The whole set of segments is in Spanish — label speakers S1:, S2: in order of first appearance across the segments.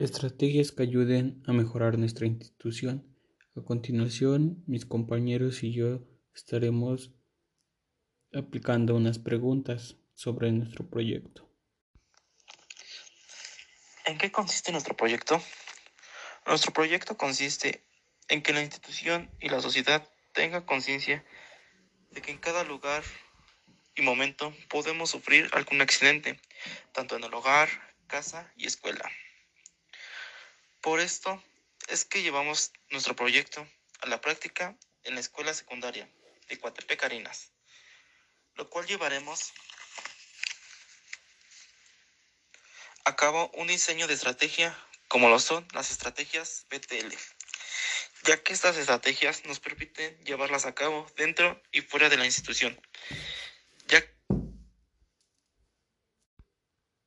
S1: Estrategias que ayuden a mejorar nuestra institución. A continuación, mis compañeros y yo estaremos aplicando unas preguntas sobre nuestro proyecto.
S2: ¿En qué consiste nuestro proyecto? Nuestro proyecto consiste en que la institución y la sociedad tengan conciencia de que en cada lugar y momento podemos sufrir algún accidente, tanto en el hogar, casa y escuela. Por esto es que llevamos nuestro proyecto a la práctica en la escuela secundaria de Coatepec Carinas, lo cual llevaremos a cabo un diseño de estrategia como lo son las estrategias BTL, ya que estas estrategias nos permiten llevarlas a cabo dentro y fuera de la institución. Ya,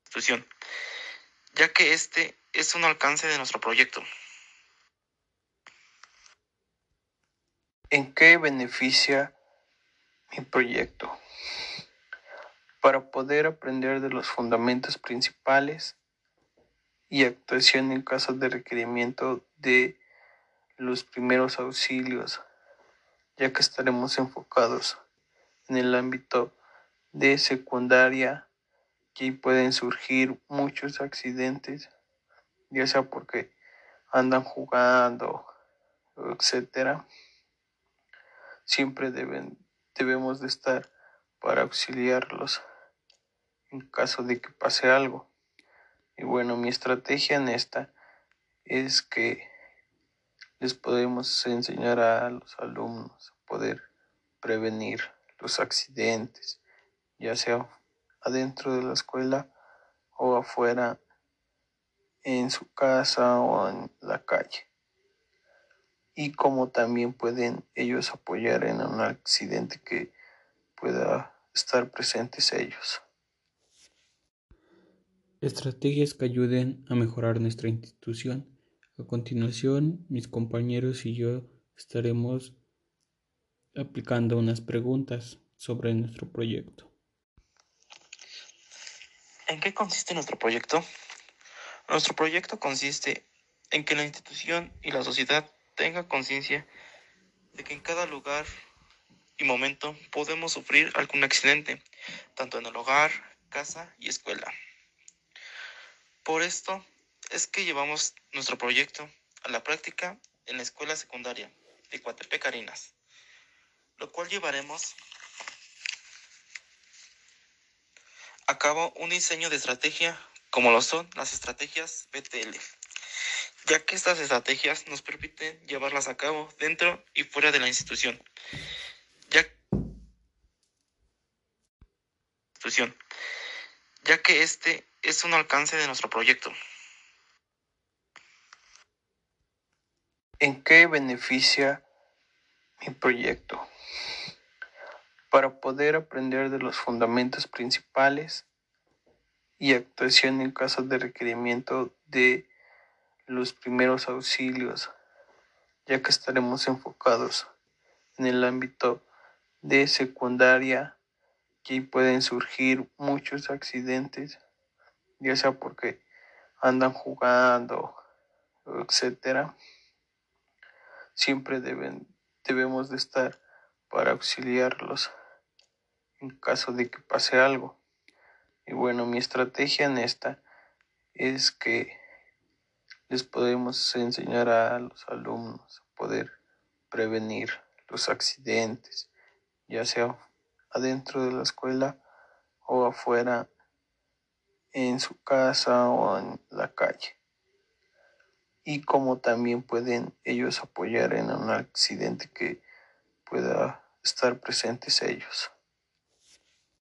S2: institución, ya que este es un alcance de nuestro proyecto.
S3: ¿En qué beneficia mi proyecto? Para poder aprender de los fundamentos principales y actuación en caso de requerimiento de los primeros auxilios, ya que estaremos enfocados en el ámbito de secundaria y pueden surgir muchos accidentes, ya sea porque andan jugando, etcétera. Siempre deben, debemos de estar para auxiliarlos en caso de que pase algo. Y bueno, mi estrategia en esta es que les podemos enseñar a los alumnos a poder prevenir los accidentes, ya sea adentro de la escuela o afuera en su casa o en la calle. Y como también pueden ellos apoyar en un accidente que pueda estar presentes ellos.
S1: Estrategias que ayuden a mejorar nuestra institución. A continuación, mis compañeros y yo estaremos aplicando unas preguntas sobre nuestro proyecto.
S2: ¿En qué consiste nuestro proyecto? Nuestro proyecto consiste en que la institución y la sociedad tengan conciencia de que en cada lugar y momento podemos sufrir algún accidente, tanto en el hogar, casa y escuela. Por esto es que llevamos nuestro proyecto a la práctica en la escuela secundaria de Coatepec Carinas, lo cual llevaremos a cabo un diseño de estrategia como lo son las estrategias BTL, ya que estas estrategias nos permiten llevarlas a cabo dentro y fuera de la institución. Ya, institución, ya que este es un alcance de nuestro proyecto.
S3: ¿En qué beneficia mi proyecto? Para poder aprender de los fundamentos principales y actuación en caso de requerimiento de los primeros auxilios, ya que estaremos enfocados en el ámbito de secundaria y pueden surgir muchos accidentes ya sea porque andan jugando, etcétera. Siempre deben, debemos de estar para auxiliarlos en caso de que pase algo. Y bueno, mi estrategia en esta es que les podemos enseñar a los alumnos a poder prevenir los accidentes, ya sea adentro de la escuela o afuera en su casa o en la calle. Y como también pueden ellos apoyar en un accidente que pueda estar presentes ellos.